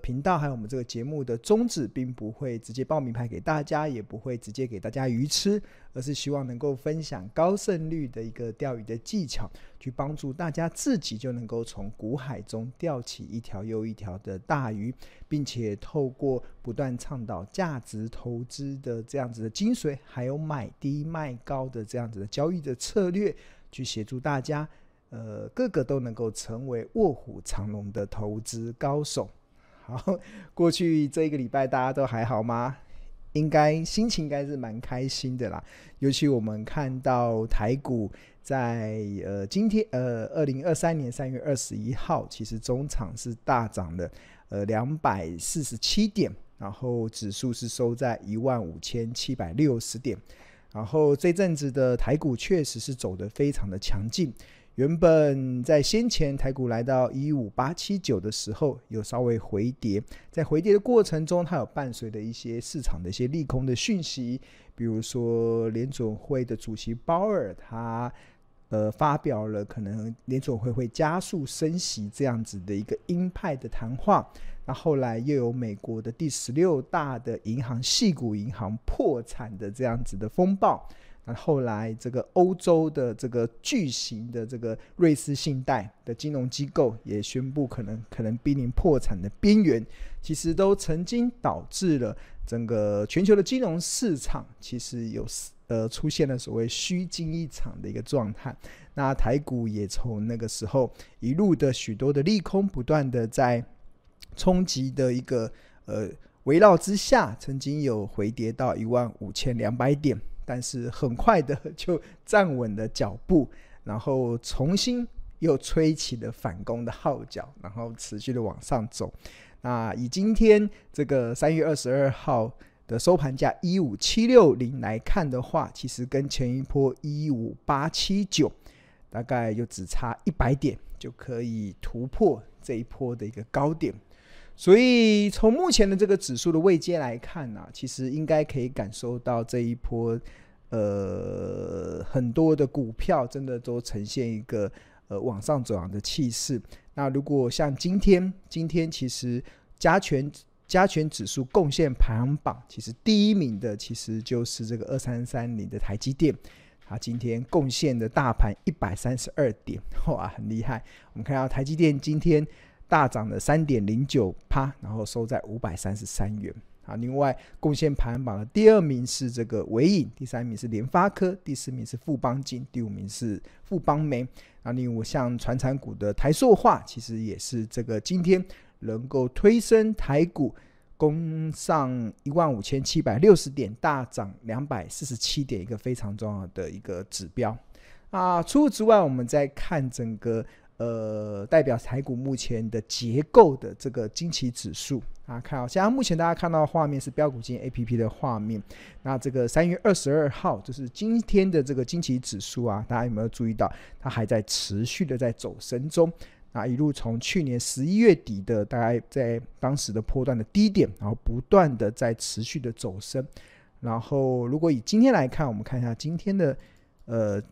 频道还有我们这个节目的宗旨，并不会直接报名牌给大家，也不会直接给大家鱼吃，而是希望能够分享高胜率的一个钓鱼的技巧，去帮助大家自己就能够从股海中钓起一条又一条的大鱼，并且透过不断倡导价值投资的这样子的精髓，还有买低卖高的这样子的交易的策略，去协助大家。呃，个个都能够成为卧虎藏龙的投资高手。好，过去这一个礼拜大家都还好吗？应该心情应该是蛮开心的啦。尤其我们看到台股在呃今天呃二零二三年三月二十一号，其实中场是大涨了呃两百四十七点，然后指数是收在一万五千七百六十点。然后这阵子的台股确实是走得非常的强劲。原本在先前台股来到一五八七九的时候，有稍微回跌，在回跌的过程中，它有伴随着一些市场的一些利空的讯息，比如说联总会的主席鲍尔他呃发表了可能联总会会加速升息这样子的一个鹰派的谈话，那后来又有美国的第十六大的银行系股银行破产的这样子的风暴。那后来，这个欧洲的这个巨型的这个瑞士信贷的金融机构也宣布可能可能濒临破产的边缘，其实都曾经导致了整个全球的金融市场其实有呃出现了所谓虚惊一场的一个状态。那台股也从那个时候一路的许多的利空不断的在冲击的一个呃围绕之下，曾经有回跌到一万五千两百点。但是很快的 就站稳了脚步，然后重新又吹起了反攻的号角，然后持续的往上走。那以今天这个三月二十二号的收盘价一五七六零来看的话，其实跟前一波一五八七九大概就只差一百点就可以突破这一波的一个高点。所以从目前的这个指数的位阶来看呢、啊，其实应该可以感受到这一波，呃，很多的股票真的都呈现一个呃往上走扬的气势。那如果像今天，今天其实加权加权指数贡献排行榜，其实第一名的其实就是这个二三三零的台积电，它今天贡献的大盘一百三十二点，哇，很厉害。我们看到台积电今天。大涨了三点零九趴，然后收在五百三十三元。啊，另外贡献排行榜的第二名是这个纬颖，第三名是联发科，第四名是富邦金，第五名是富邦媒。啊，另外像传产股的台塑化，其实也是这个今天能够推升台股攻上一万五千七百六十点，大涨两百四十七点，一个非常重要的一个指标。啊，除此之外，我们再看整个。呃，代表台股目前的结构的这个惊奇指数啊，看啊，现在目前大家看到的画面是标股金 A P P 的画面。那这个三月二十二号，就是今天的这个惊奇指数啊，大家有没有注意到，它还在持续的在走升中？啊，一路从去年十一月底的大概在当时的波段的低点，然后不断的在持续的走升。然后，如果以今天来看，我们看一下今天的呃。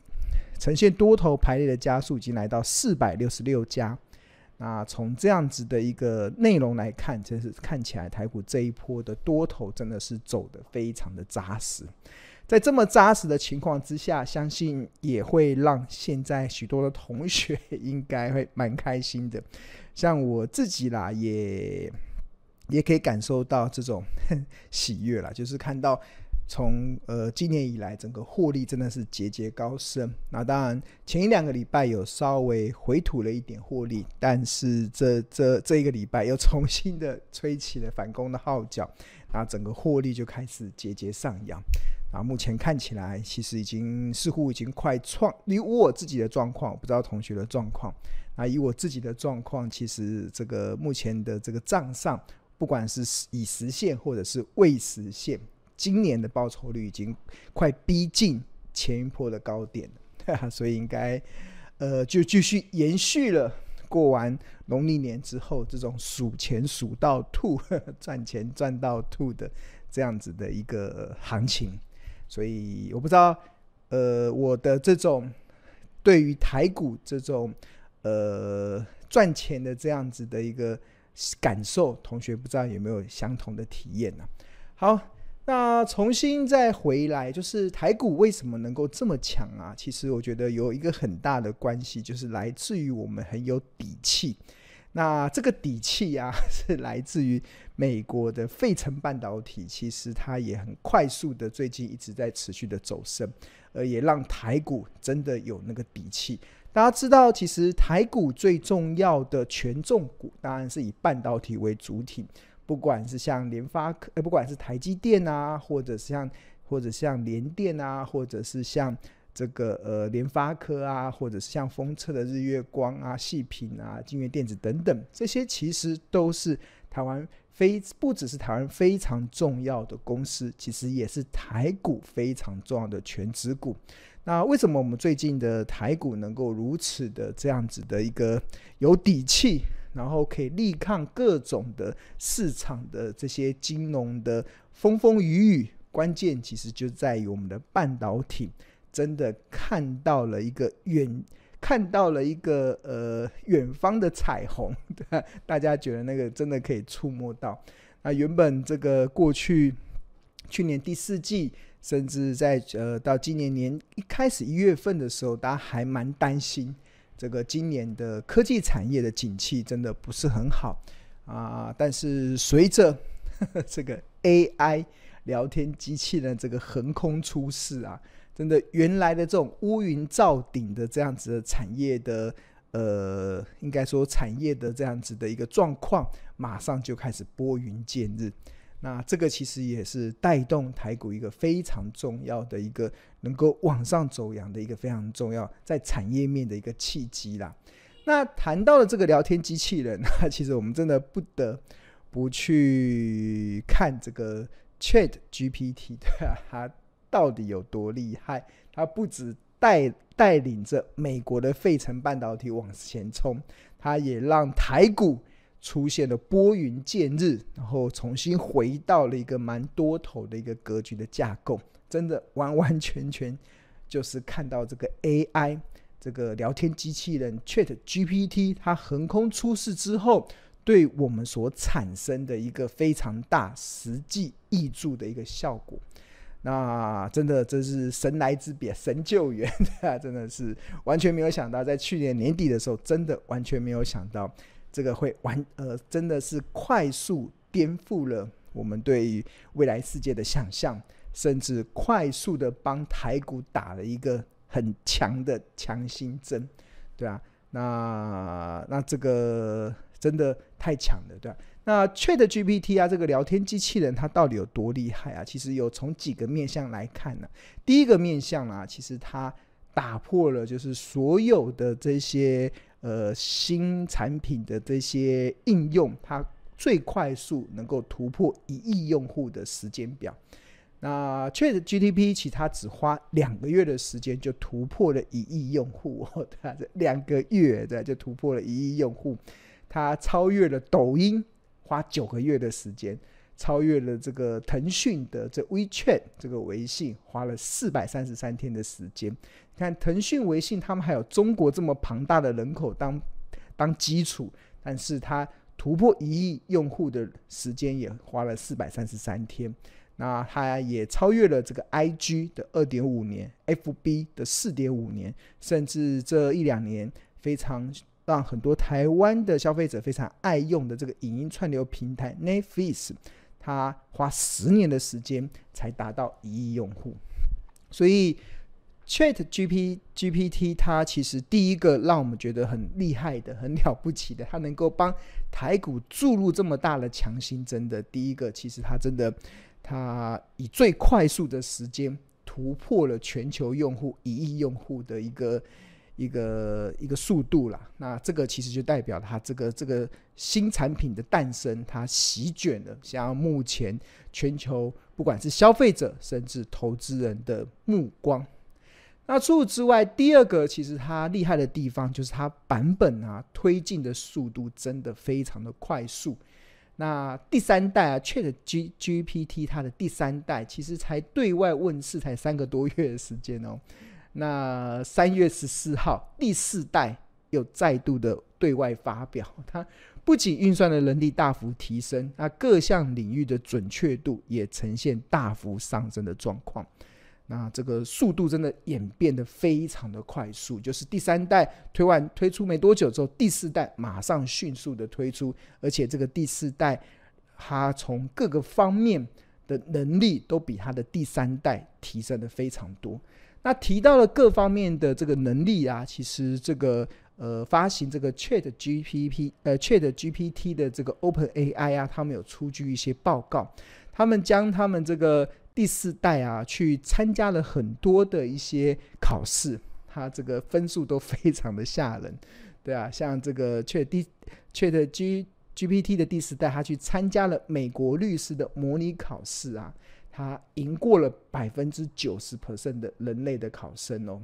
呈现多头排列的家数已经来到四百六十六家。那从这样子的一个内容来看，真是看起来台股这一波的多头真的是走得非常的扎实。在这么扎实的情况之下，相信也会让现在许多的同学应该会蛮开心的。像我自己啦，也也可以感受到这种 喜悦啦，就是看到。从呃今年以来，整个获利真的是节节高升。那当然，前一两个礼拜有稍微回吐了一点获利，但是这这这一个礼拜又重新的吹起了反攻的号角，那整个获利就开始节节上扬。啊，目前看起来其实已经似乎已经快创，以我自己的状况，不知道同学的状况。那以我自己的状况，其实这个目前的这个账上，不管是已实现或者是未实现。今年的报酬率已经快逼近前一波的高点了，所以应该呃就继续延续了过完农历年之后这种数钱数到吐、赚钱赚到吐的这样子的一个行情。所以我不知道呃我的这种对于台股这种呃赚钱的这样子的一个感受，同学不知道有没有相同的体验呢？好，那重新再回来，就是台股为什么能够这么强啊？其实我觉得有一个很大的关系，就是来自于我们很有底气。那这个底气啊，是来自于美国的费城半导体，其实它也很快速的，最近一直在持续的走升，而也让台股真的有那个底气。大家知道，其实台股最重要的权重股，当然是以半导体为主体，不管是像联发科，呃，不管是台积电啊，或者是像或者像联电啊，或者是像这个呃联发科啊，或者是像封测的日月光啊、细品啊、京元电子等等，这些其实都是台湾非不只是台湾非常重要的公司，其实也是台股非常重要的全职股。那为什么我们最近的台股能够如此的这样子的一个有底气，然后可以力抗各种的市场的这些金融的风风雨雨？关键其实就在于我们的半导体真的看到了一个远，看到了一个呃远方的彩虹，大家觉得那个真的可以触摸到。那原本这个过去去年第四季。甚至在呃到今年年一开始一月份的时候，大家还蛮担心这个今年的科技产业的景气真的不是很好啊。但是随着 这个 AI 聊天机器人这个横空出世啊，真的原来的这种乌云罩顶的这样子的产业的呃，应该说产业的这样子的一个状况，马上就开始拨云见日。那这个其实也是带动台股一个非常重要的一个能够往上走扬的一个非常重要在产业面的一个契机啦。那谈到了这个聊天机器人，那 其实我们真的不得不去看这个 Chat GPT，对啊，它到底有多厉害？它不止带带领着美国的费城半导体往前冲，它也让台股。出现了拨云见日，然后重新回到了一个蛮多头的一个格局的架构，真的完完全全就是看到这个 AI 这个聊天机器人 Chat GPT 它横空出世之后，对我们所产生的一个非常大实际益助的一个效果，那真的这是神来之笔，神救援，真的是完全没有想到，在去年年底的时候，真的完全没有想到。这个会完呃，真的是快速颠覆了我们对于未来世界的想象，甚至快速的帮台股打了一个很强的强心针，对啊，那那这个真的太强了，对吧？那 ChatGPT 啊，这个聊天机器人它到底有多厉害啊？其实有从几个面向来看呢、第一个面向啊，其实它打破了就是所有的这些。呃，新产品的这些应用，它最快速能够突破一亿用户的时间表。那 ChatGPT 其他只花两个月的时间就突破了一亿用户，它这两个月对就突破了一亿用户，它超越了抖音，花九个月的时间。超越了这个腾讯的这 WeChat 这个微信，花了四百三十三天的时间。你看腾讯、微信，他们还有中国这么庞大的人口当当基础，但是它突破一亿用户的时间也花了四百三十三天。那它也超越了这个 IG 的二点五年，FB 的四点五年，甚至这一两年非常让很多台湾的消费者非常爱用的这个影音串流平台 Netflix。它花十年的时间才达到一亿用户，所以 Chat GPT 它其实第一个让我们觉得很厉害的、很了不起的，它能够帮台股注入这么大的强心针的。第一个，其实它真的，它以最快速的时间突破了全球用户一亿用户的一个。一个一个速度啦，那这个其实就代表它这个这个新产品的诞生，它席卷了像目前全球不管是消费者甚至投资人的目光。那除此之外，第二个其实它厉害的地方就是它版本啊推进的速度真的非常的快速。那第三代啊，Chat G GPT 它的第三代其实才对外问世才三个多月的时间哦。那三月十四号，第四代又再度的对外发表，它不仅运算的能力大幅提升，那各项领域的准确度也呈现大幅上升的状况。那这个速度真的演变得非常的快速，就是第三代推完推出没多久之后，第四代马上迅速的推出，而且这个第四代它从各个方面的能力都比它的第三代提升的非常多。那提到了各方面的这个能力啊，其实这个呃发行这个 Chat GPT 呃 Chat GPT 的这个 Open AI 啊，他们有出具一些报告，他们将他们这个。第四代啊，去参加了很多的一些考试，他这个分数都非常的吓人，对啊，像这个 Chat Chat G GPT 的第四代，他去参加了美国律师的模拟考试啊，他赢过了百分之九十 percent 的人类的考生哦。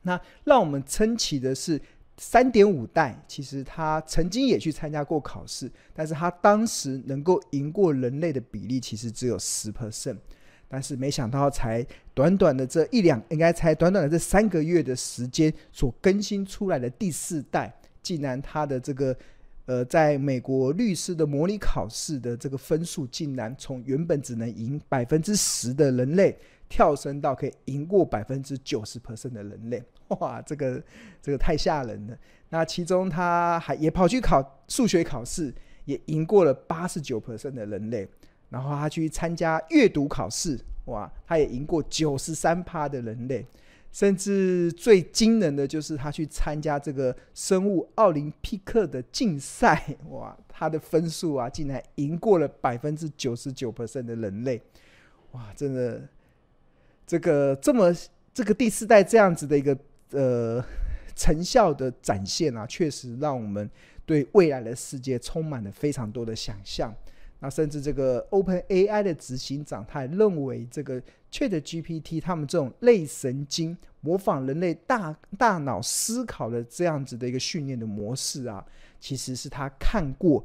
那让我们称奇的是，三点五代其实他曾经也去参加过考试，但是他当时能够赢过人类的比例其实只有十 percent。但是没想到，才短短的这一两，应该才短短的这三个月的时间，所更新出来的第四代，竟然他的这个呃，在美国律师的模拟考试的这个分数，竟然从原本只能赢百分之十的人类，跳升到可以赢过百分之九十 percent 的人类。哇，这个这个太吓人了。那其中他还也跑去考数学考试，也赢过了八十九 percent 的人类。然后他去参加阅读考试，哇，他也赢过九十三趴的人类，甚至最惊人的就是他去参加这个生物奥林匹克的竞赛，哇，他的分数啊，竟然赢过了百分之九十九 percent 的人类，哇，真的，这个这么这个第四代这样子的一个呃成效的展现啊，确实让我们对未来的世界充满了非常多的想象。那甚至这个 Open AI 的执行长，他还认为这个 Chat GPT 他们这种类神经模仿人类大大脑思考的这样子的一个训练的模式啊，其实是他看过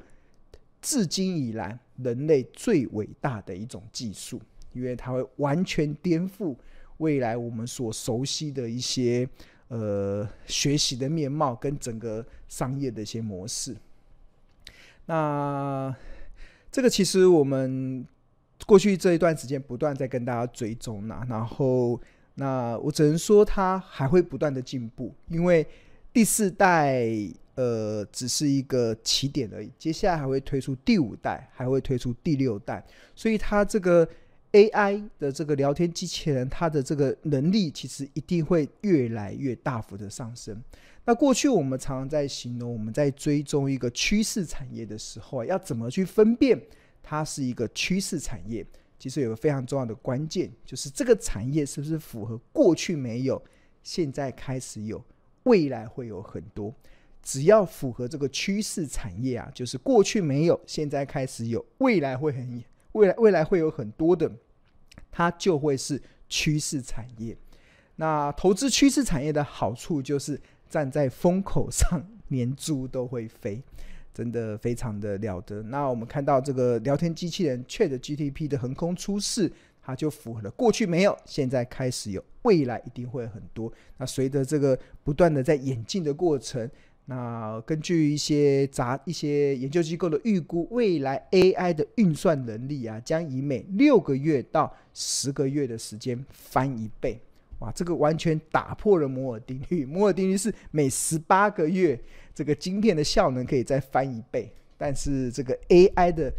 至今以来人类最伟大的一种技术，因为它会完全颠覆未来我们所熟悉的一些呃学习的面貌跟整个商业的一些模式。那。这个其实我们过去这一段时间不断在跟大家追踪呐，然后那我只能说它还会不断的进步，因为第四代呃只是一个起点而已，接下来还会推出第五代，还会推出第六代，所以它这个 AI 的这个聊天机器人，它的这个能力其实一定会越来越大幅的上升。那过去我们常常在形容我们在追踪一个趋势产业的时候啊，要怎么去分辨它是一个趋势产业？其实有个非常重要的关键，就是这个产业是不是符合过去没有，现在开始有，未来会有很多。只要符合这个趋势产业啊，就是过去没有，现在开始有，未来会很未来未来会有很多的，它就会是趋势产业。那投资趋势产业的好处就是。站在风口上，连猪都会飞，真的非常的了得。那我们看到这个聊天机器人 ChatGPT 的横空出世，它就符合了过去没有，现在开始有，未来一定会很多。那随着这个不断的在演进的过程，那根据一些杂一些研究机构的预估，未来 AI 的运算能力啊，将以每六个月到十个月的时间翻一倍。哇，这个完全打破了摩尔定律。摩尔定律是每十八个月，这个晶片的效能可以再翻一倍。但是这个 AI 的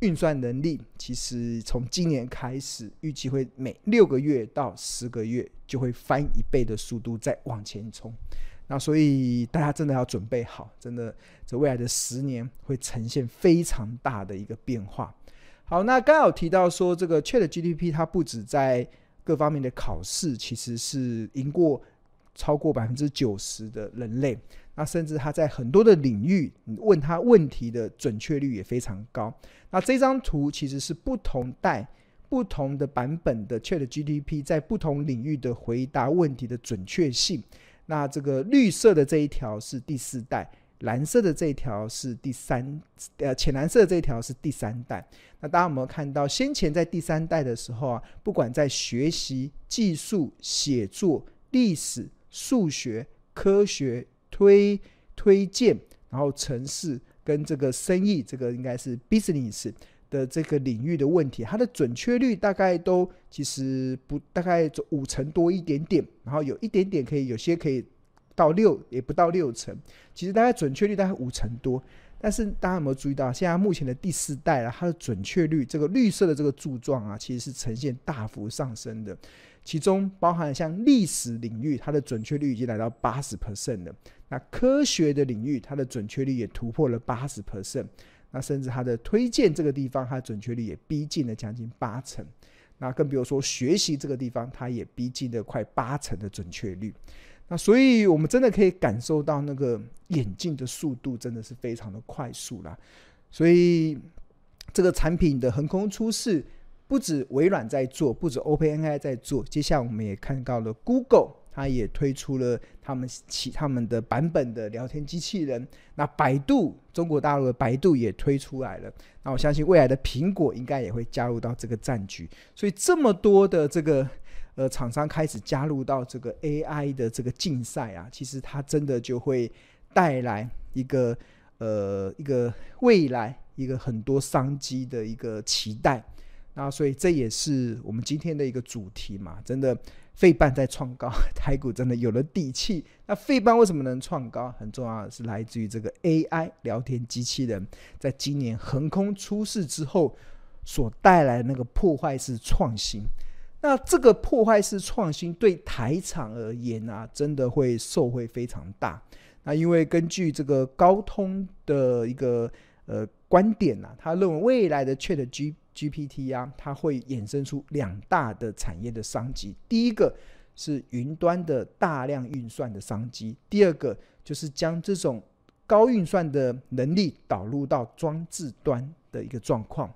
运算能力，其实从今年开始，预计会每六个月到十个月就会翻一倍的速度再往前冲。那所以大家真的要准备好，真的这未来的十年会呈现非常大的一个变化。好，那刚好提到说，这个 ChatGPT 它不止在各方面的考试其实是赢过超过百分之九十的人类，那甚至他在很多的领域你问他问题的准确率也非常高。那这张图其实是不同代、不同的版本的 ChatGPT 在不同领域的回答问题的准确性。那这个绿色的这一条是第四代。蓝色的这一条是第三，呃，浅蓝色这一条是第三代。那大家有没有看到，先前在第三代的时候啊，不管在学习、技术、写作、历史、数学、科学、推推荐，然后城市跟这个生意，这个应该是 business 的这个领域的问题，它的准确率大概都其实不大概五成多一点点，然后有一点点可以，有些可以到六，也不到六成，其实大概准确率大概五成多。但是大家有没有注意到，现在目前的第四代啊，它的准确率，这个绿色的这个柱状啊，其实是呈现大幅上升的。其中包含像历史领域，它的准确率已经来到八十 percent 了。那科学的领域，它的准确率也突破了八十 percent。那甚至它的推荐这个地方，它的准确率也逼近了将近八成。那更比如说学习这个地方，它也逼近了快八成的准确率。那所以，我们真的可以感受到那个演进的速度真的是非常的快速啦。所以，这个产品的横空出世，不止微软在做，不止 OpenAI 在做，接下来我们也看到了 Google，它也推出了他们其他们的版本的聊天机器人。那百度，中国大陆的百度也推出来了。那我相信未来的苹果应该也会加入到这个战局。所以，这么多的这个。呃，厂商开始加入到这个 AI 的这个竞赛啊，其实它真的就会带来一个呃一个未来一个很多商机的一个期待。那所以这也是我们今天的一个主题嘛，真的费半在创高，台股真的有了底气。那费半为什么能创高？很重要的是来自于这个 AI 聊天机器人，在今年横空出世之后所带来的那个破坏式创新。那这个破坏式创新对台厂而言啊，真的会受惠非常大。那因为根据这个高通的一个呃观点呐、啊，他认为未来的 Chat G GPT 啊，它会衍生出两大的产业的商机。第一个是云端的大量运算的商机，第二个就是将这种高运算的能力导入到装置端的一个状况。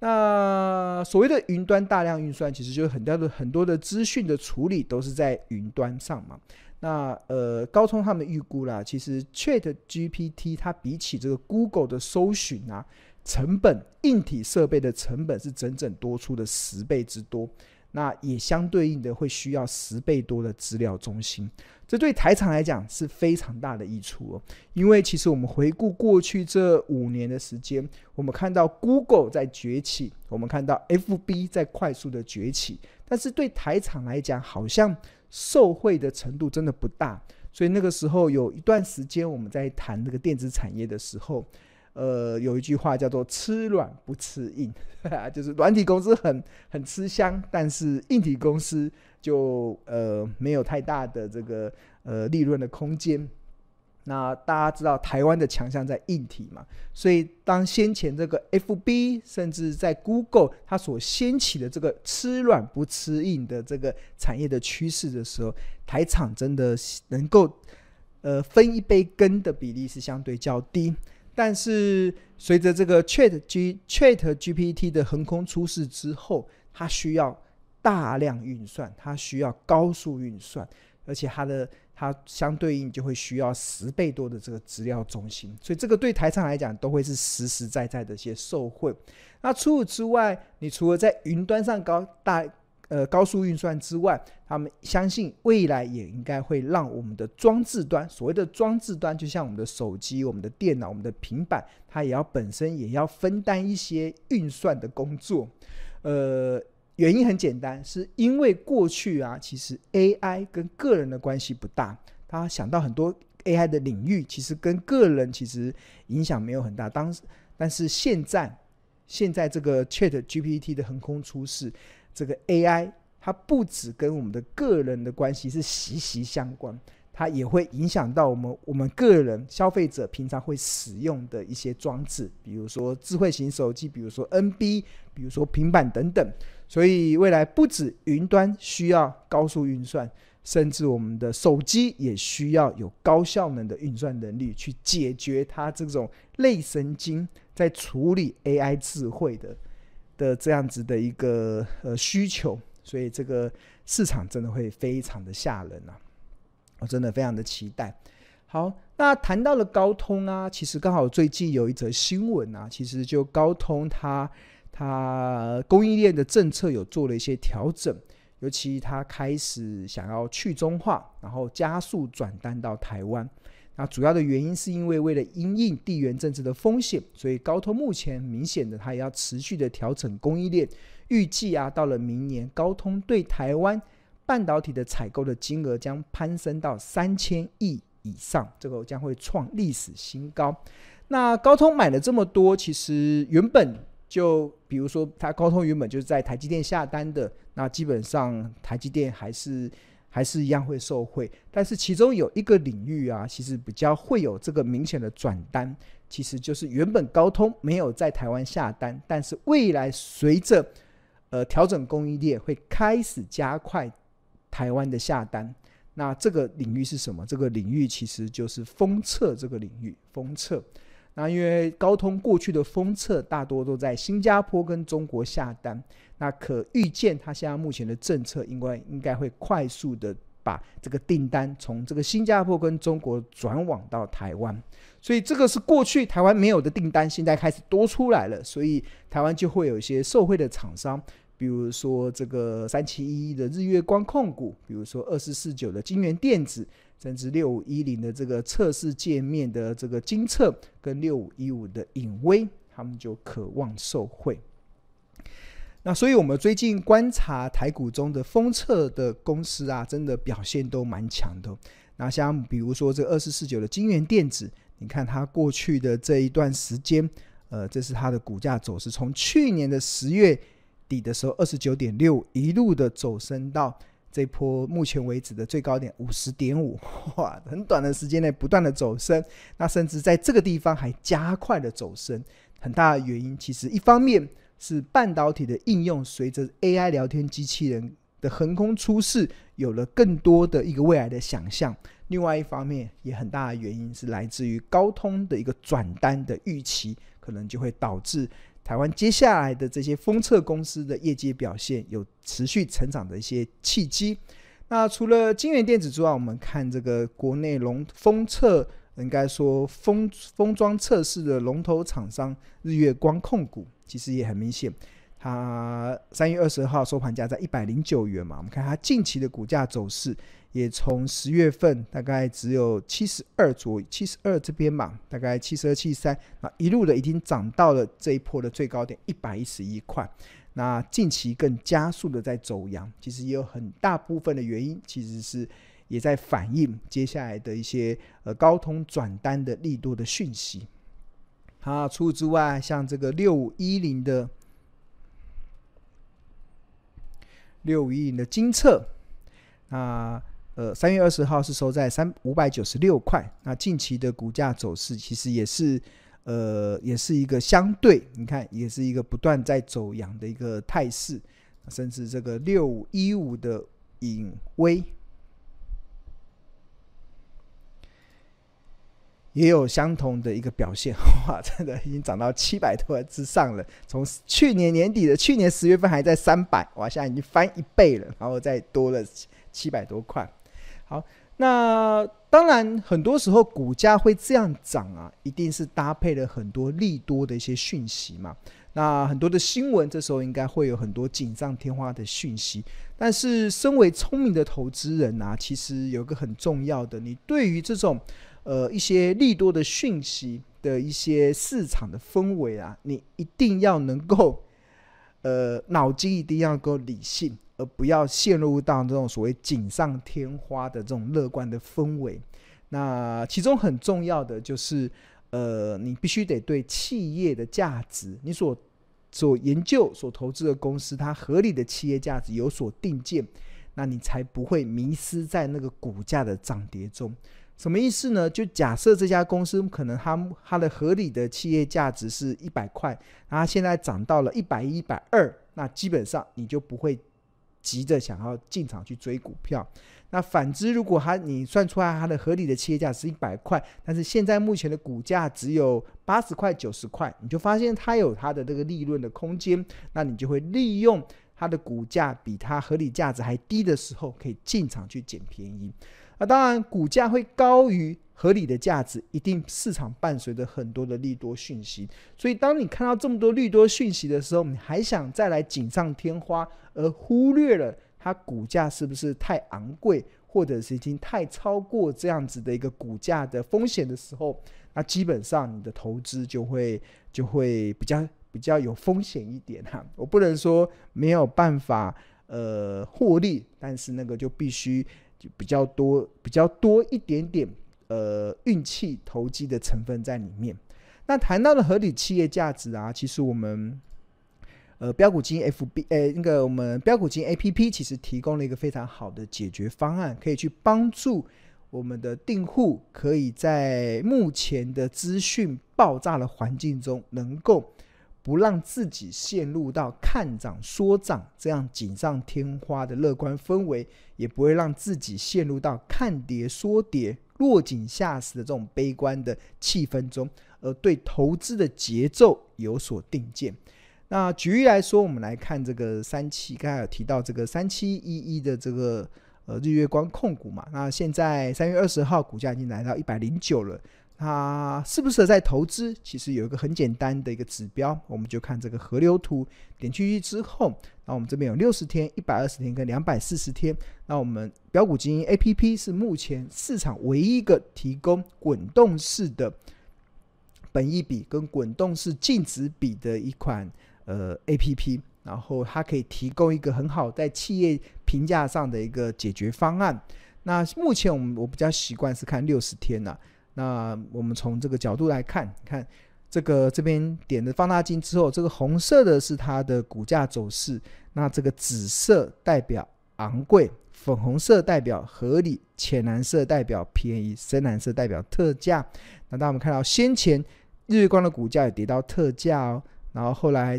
那所谓的云端大量运算，其实就是很多的很多的资讯的处理都是在云端上嘛。那呃，高通他们预估啦，其实 Chat GPT 它比起这个 Google 的搜寻啊，成本硬体设备的成本是整整多出的十倍之多。那也相对应的会需要十倍多的资料中心，这对台厂来讲是非常大的益处哦。因为其实我们回顾过去这五年的时间，我们看到 Google 在崛起，我们看到 FB 在快速的崛起，但是对台厂来讲，好像受惠的程度真的不大。所以那个时候有一段时间我们在谈这个电子产业的时候。呃，有一句话叫做“吃软不吃硬”，就是软体公司很很吃香，但是硬体公司就呃没有太大的这个呃利润的空间。那大家知道台湾的强项在硬体嘛，所以当先前这个 FB 甚至在 Google 它所掀起的这个“吃软不吃硬”的这个产业的趋势的时候，台厂真的能够呃分一杯羹的比例是相对较低。但是随着这个 Chat G Chat GPT 的横空出世之后，它需要大量运算，它需要高速运算，而且它的它相对应就会需要十倍多的这个资料中心，所以这个对台上来讲都会是实实在在的一些受惠。那除此之外，你除了在云端上高大。呃，高速运算之外，他们相信未来也应该会让我们的装置端，所谓的装置端，就像我们的手机、我们的电脑、我们的平板，它也要本身也要分担一些运算的工作。呃，原因很简单，是因为过去啊，其实 AI 跟个人的关系不大。他想到很多 AI 的领域，其实跟个人其实影响没有很大。当时但是现在，现在这个 ChatGPT 的横空出世。这个 AI 它不只跟我们的个人的关系是息息相关，它也会影响到我们我们个人消费者平常会使用的一些装置，比如说智慧型手机，比如说 NB，比如说平板等等。所以未来不止云端需要高速运算，甚至我们的手机也需要有高效能的运算能力，去解决它这种类神经在处理 AI 智慧的。的这样子的一个呃需求，所以这个市场真的会非常的吓人啊！我真的非常的期待。好，那谈到了高通啊，其实刚好最近有一则新闻啊，其实就高通它它供应链的政策有做了一些调整，尤其它开始想要去中化，然后加速转单到台湾。那主要的原因是因为为了因应地缘政治的风险，所以高通目前明显的它也要持续的调整供应链。预计啊，到了明年，高通对台湾半导体的采购的金额将攀升到三千亿以上，这个将会创历史新高。那高通买了这么多，其实原本就比如说，它高通原本就是在台积电下单的，那基本上台积电还是。还是一样会受惠，但是其中有一个领域啊，其实比较会有这个明显的转单，其实就是原本高通没有在台湾下单，但是未来随着呃调整供应链会开始加快台湾的下单。那这个领域是什么？这个领域其实就是封测这个领域，封测。那因为高通过去的封测大多都在新加坡跟中国下单，那可预见它现在目前的政策应该应该会快速的把这个订单从这个新加坡跟中国转往到台湾，所以这个是过去台湾没有的订单，现在开始多出来了，所以台湾就会有一些受惠的厂商，比如说这个三七一一的日月光控股，比如说二四四九的金元电子。甚至六五一零的这个测试界面的这个精测，跟六五一五的隐微，他们就渴望受惠。那所以，我们最近观察台股中的封测的公司啊，真的表现都蛮强的。那像比如说这二四四九的金元电子，你看它过去的这一段时间，呃，这是它的股价走势，从去年的十月底的时候二十九点六，一路的走升到。这波目前为止的最高点五十点五，哇，很短的时间内不断的走升，那甚至在这个地方还加快了走升。很大的原因，其实一方面是半导体的应用随着 AI 聊天机器人的横空出世，有了更多的一个未来的想象；另外一方面，也很大的原因是来自于高通的一个转单的预期，可能就会导致。台湾接下来的这些封测公司的业绩表现有持续成长的一些契机。那除了金源电子之外，我们看这个国内龙封测，应该说封封装测试的龙头厂商日月光控股，其实也很明显。它三月二十二号收盘价在一百零九元嘛，我们看它近期的股价走势。也从十月份大概只有七十二左右，七十二这边嘛，大概七十二、七十三，那一路的已经涨到了这一波的最高点一百一十一块。那近期更加速的在走扬，其实也有很大部分的原因，其实是也在反映接下来的一些呃高通转单的力度的讯息。好，除此之外，像这个六五一零的六五一零的金策，那。呃，三月二十号是收在三五百九十六块，那近期的股价走势其实也是，呃，也是一个相对，你看也是一个不断在走阳的一个态势，甚至这个六五一五的隐微也有相同的一个表现，哇，真的已经涨到七百多之上了，从去年年底的去年十月份还在三百，哇，现在已经翻一倍了，然后再多了七百多块。好，那当然，很多时候股价会这样涨啊，一定是搭配了很多利多的一些讯息嘛。那很多的新闻，这时候应该会有很多锦上添花的讯息。但是，身为聪明的投资人啊，其实有个很重要的，你对于这种呃一些利多的讯息的一些市场的氛围啊，你一定要能够 呃脑筋一定要够理性。而不要陷入到这种所谓锦上添花的这种乐观的氛围。那其中很重要的就是，呃，你必须得对企业的价值，你所所研究、所投资的公司，它合理的企业价值有所定见，那你才不会迷失在那个股价的涨跌中。什么意思呢？就假设这家公司可能它它的合理的企业价值是一百块，然后现在涨到了一百一、一百二，那基本上你就不会。急着想要进场去追股票，那反之，如果它你算出来它的合理的企业价是一百块，但是现在目前的股价只有八十块、九十块，你就发现它有它的这个利润的空间，那你就会利用它的股价比它合理价值还低的时候，可以进场去捡便宜。那当然，股价会高于。合理的价值，一定市场伴随着很多的利多讯息，所以当你看到这么多利多讯息的时候，你还想再来锦上添花，而忽略了它股价是不是太昂贵，或者是已经太超过这样子的一个股价的风险的时候，那基本上你的投资就会就会比较比较有风险一点哈。我不能说没有办法呃获利，但是那个就必须就比较多比较多一点点呃运气投机的成分在里面。那谈到了合理企业价值啊，其实我们。呃，标股金 FB，呃，那个我们标股金 APP 其实提供了一个非常好的解决方案，可以去帮助我们的订户，可以在目前的资讯爆炸的环境中，能够不让自己陷入到看涨说涨这样锦上添花的乐观氛围，也不会让自己陷入到看跌说跌、落井下石的这种悲观的气氛中，而对投资的节奏有所定见。那举例来说，我们来看这个三七，刚才有提到这个三七一一的这个呃日月光控股嘛。那现在三月二十号股价已经来到一百零九了，它适不适合在投资？其实有一个很简单的一个指标，我们就看这个河流图，点进去之后，那我们这边有六十天、一百二十天跟两百四十天。那我们标股金 APP 是目前市场唯一一个提供滚动式的本益比跟滚动式净值比的一款。呃，A P P，然后它可以提供一个很好在企业评价上的一个解决方案。那目前我们我比较习惯是看六十天呐。那我们从这个角度来看，看这个这边点的放大镜之后，这个红色的是它的股价走势，那这个紫色代表昂贵，粉红色代表合理，浅蓝色代表便宜，深蓝色代表特价。那当我们看到先前日月光的股价也跌到特价哦，然后后来。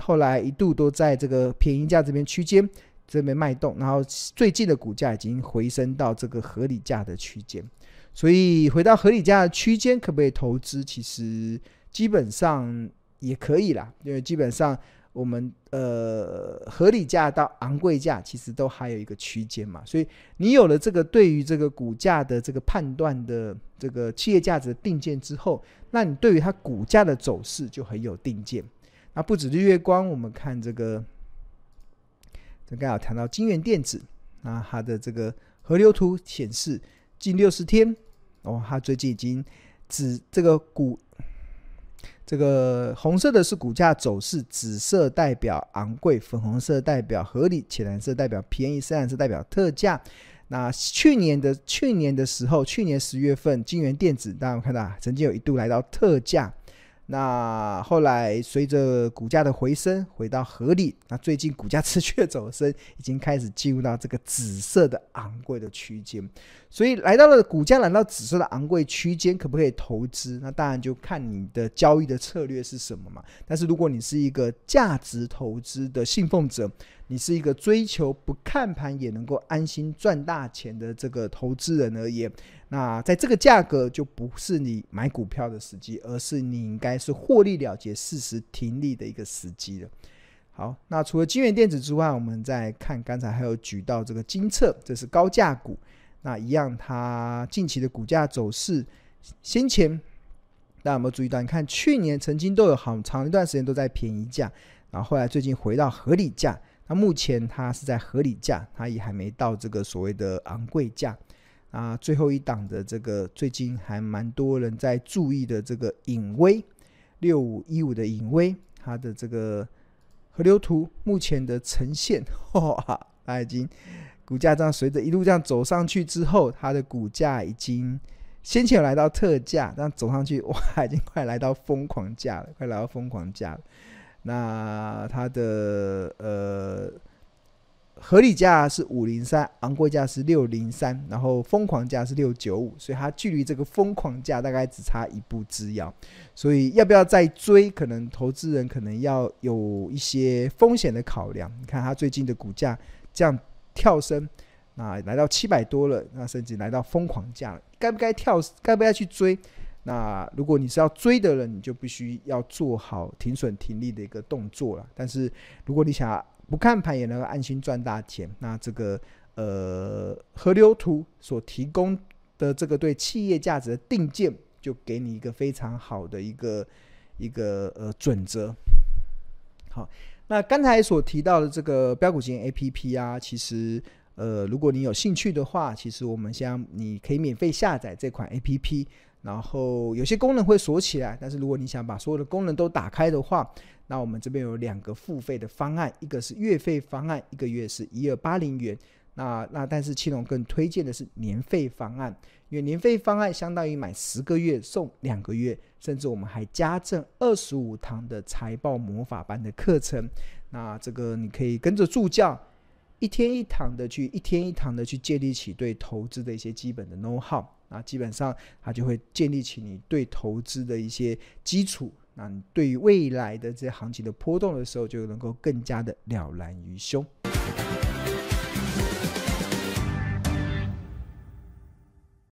后来一度都在这个便宜价这边区间这边脉动，然后最近的股价已经回升到这个合理价的区间，所以回到合理价的区间可不可以投资？其实基本上也可以啦，因为基本上我们呃合理价到昂贵价其实都还有一个区间嘛，所以你有了这个对于这个股价的这个判断的这个企业价值的定见之后，那你对于它股价的走势就很有定见。那不止日月光，我们看这个，刚刚有谈到京元电子，那它的这个河流图显示近六十天哦，它最近已经紫这个股，这个红色的是股价走势，紫色代表昂贵，粉红色代表合理，浅蓝色代表便宜，深蓝色代表特价。那去年的去年的时候，去年十月份，金源电子大家有看到，曾经有一度来到特价。那后来随着股价的回升，回到合理。那最近股价持续的走升，已经开始进入到这个紫色的昂贵的区间。所以来到了股价来到紫色的昂贵区间，可不可以投资？那当然就看你的交易的策略是什么嘛。但是如果你是一个价值投资的信奉者，你是一个追求不看盘也能够安心赚大钱的这个投资人而言，那在这个价格就不是你买股票的时机，而是你应该是获利了结、适时停利的一个时机了。好，那除了金元电子之外，我们再看刚才还有举到这个金测，这是高价股。那一样，它近期的股价走势，先前大家有没有注意到？你看去年曾经都有好长一段时间都在便宜价，然后后来最近回到合理价。那目前它是在合理价，它也还没到这个所谓的昂贵价啊。最后一档的这个最近还蛮多人在注意的这个隐威六五一五的隐威，它的这个河流图目前的呈现，哇，它已经股价这样随着一路这样走上去之后，它的股价已经先前来到特价，但走上去哇，已经快来到疯狂价了，快来到疯狂价了。那它的呃合理价是五零三，昂贵价是六零三，然后疯狂价是六九五，所以它距离这个疯狂价大概只差一步之遥。所以要不要再追？可能投资人可能要有一些风险的考量。你看它最近的股价这样跳升，那来到七百多了，那甚至来到疯狂价了，该不该跳？该不该去追？那如果你是要追的人，你就必须要做好停损停利的一个动作了。但是如果你想不看盘也能够安心赚大钱，那这个呃河流图所提供的这个对企业价值的定见，就给你一个非常好的一个一个呃准则。好，那刚才所提到的这个标股型 APP 啊，其实。呃，如果你有兴趣的话，其实我们现在你可以免费下载这款 APP，然后有些功能会锁起来，但是如果你想把所有的功能都打开的话，那我们这边有两个付费的方案，一个是月费方案，一个月是一二八零元。那那但是青龙更推荐的是年费方案，因为年费方案相当于买十个月送两个月，甚至我们还加赠二十五堂的财报魔法班的课程。那这个你可以跟着助教一天一堂的去，一天一堂的去建立起对投资的一些基本的 know how，那基本上它就会建立起你对投资的一些基础。那你对于未来的这些行情的波动的时候，就能够更加的了然于胸。